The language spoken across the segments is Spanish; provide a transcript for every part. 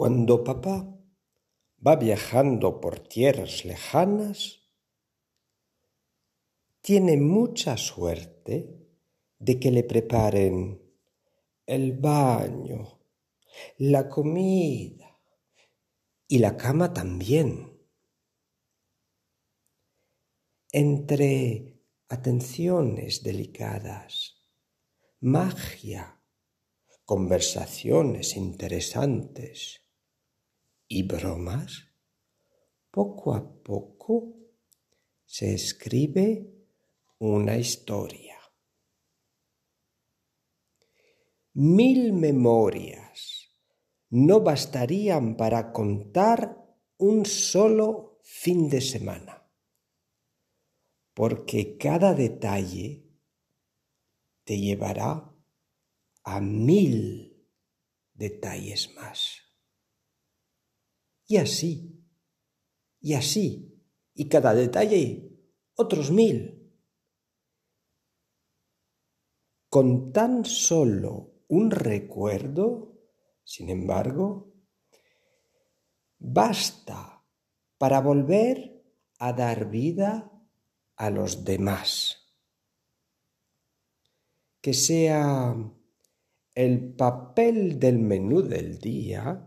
Cuando papá va viajando por tierras lejanas, tiene mucha suerte de que le preparen el baño, la comida y la cama también. Entre atenciones delicadas, magia, conversaciones interesantes y bromas, poco a poco se escribe una historia. Mil memorias no bastarían para contar un solo fin de semana, porque cada detalle te llevará a mil detalles más. Y así, y así, y cada detalle otros mil. Con tan solo un recuerdo, sin embargo, basta para volver a dar vida a los demás. Que sea el papel del menú del día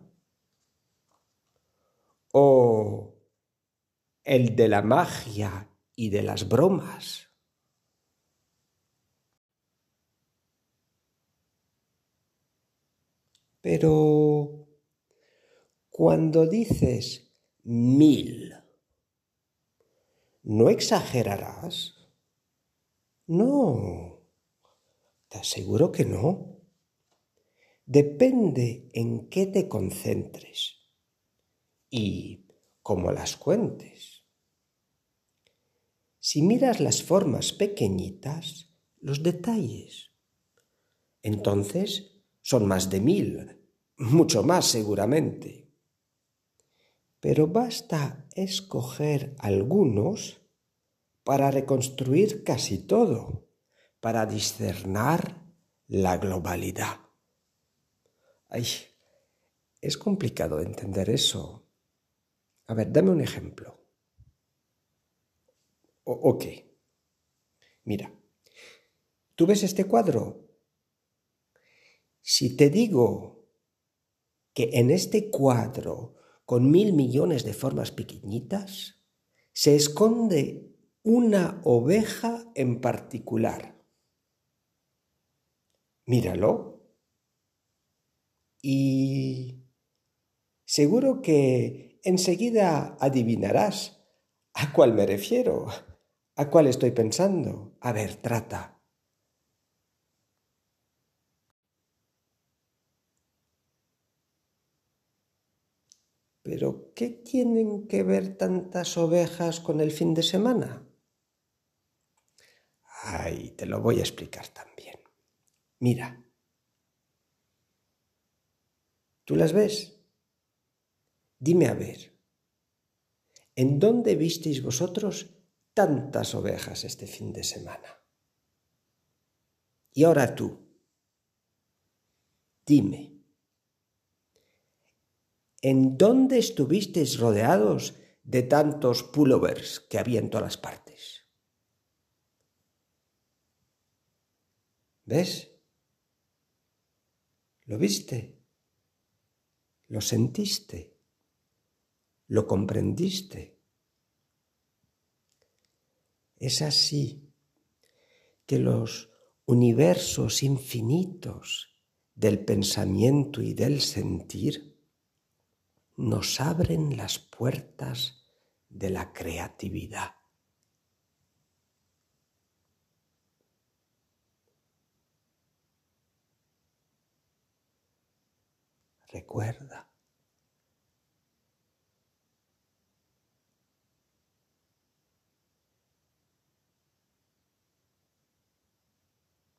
o el de la magia y de las bromas. Pero cuando dices mil, ¿no exagerarás? No, te aseguro que no. Depende en qué te concentres y cómo las cuentes. Si miras las formas pequeñitas, los detalles, entonces son más de mil, mucho más seguramente. Pero basta escoger algunos para reconstruir casi todo, para discernar la globalidad. Ay, es complicado entender eso. A ver, dame un ejemplo. ok. Mira, ¿tú ves este cuadro? Si te digo que en este cuadro, con mil millones de formas pequeñitas, se esconde una oveja en particular. Míralo. Y seguro que enseguida adivinarás a cuál me refiero, a cuál estoy pensando. A ver, trata. Pero, ¿qué tienen que ver tantas ovejas con el fin de semana? Ay, te lo voy a explicar también. Mira. ¿Tú las ves? Dime a ver, ¿en dónde visteis vosotros tantas ovejas este fin de semana? Y ahora tú, dime, ¿en dónde estuvisteis rodeados de tantos pullovers que había en todas partes? ¿Ves? ¿Lo viste? ¿Lo sentiste? ¿Lo comprendiste? Es así que los universos infinitos del pensamiento y del sentir nos abren las puertas de la creatividad. Recuerda,